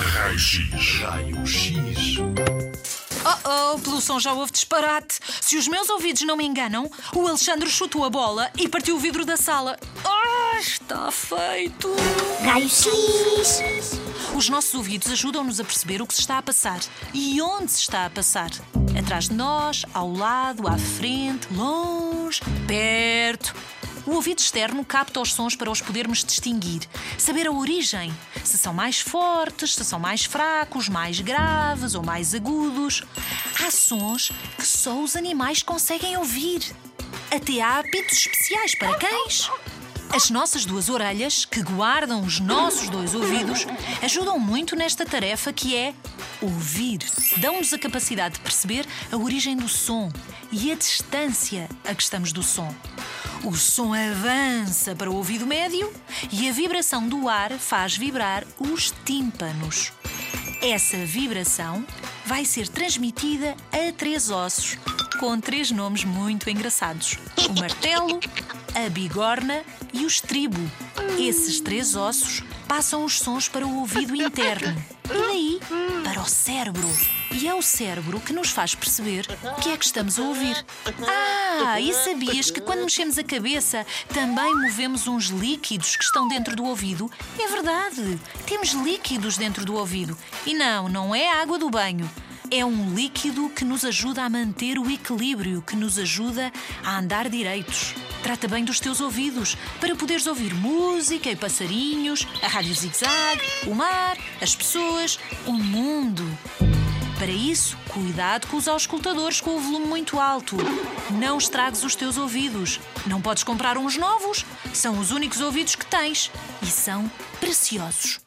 Raio-X. Raio-X. Oh oh, pelo som já houve disparate. Se os meus ouvidos não me enganam, o Alexandre chutou a bola e partiu o vidro da sala. Ah, está feito! Raio-X. Os nossos ouvidos ajudam-nos a perceber o que se está a passar e onde se está a passar. Atrás de nós, ao lado, à frente, longe, perto. O ouvido externo capta os sons para os podermos distinguir, saber a origem, se são mais fortes, se são mais fracos, mais graves ou mais agudos. Há sons que só os animais conseguem ouvir. Até há apitos especiais para cães. As nossas duas orelhas, que guardam os nossos dois ouvidos, ajudam muito nesta tarefa que é ouvir. Dão-nos a capacidade de perceber a origem do som e a distância a que estamos do som. O som avança para o ouvido médio e a vibração do ar faz vibrar os tímpanos. Essa vibração vai ser transmitida a três ossos, com três nomes muito engraçados: o martelo, a bigorna e o estribo. Esses três ossos passam os sons para o ouvido interno e daí para o cérebro. E é o cérebro que nos faz perceber o que é que estamos a ouvir. Ah, e sabias que quando mexemos a cabeça também movemos uns líquidos que estão dentro do ouvido? É verdade, temos líquidos dentro do ouvido. E não, não é água do banho. É um líquido que nos ajuda a manter o equilíbrio, que nos ajuda a andar direitos. Trata bem dos teus ouvidos para poderes ouvir música e passarinhos, a rádio zig-zag, o mar, as pessoas, o mundo. Para isso, cuidado com os auscultadores com o volume muito alto. Não estragues os teus ouvidos. Não podes comprar uns novos. São os únicos ouvidos que tens e são preciosos.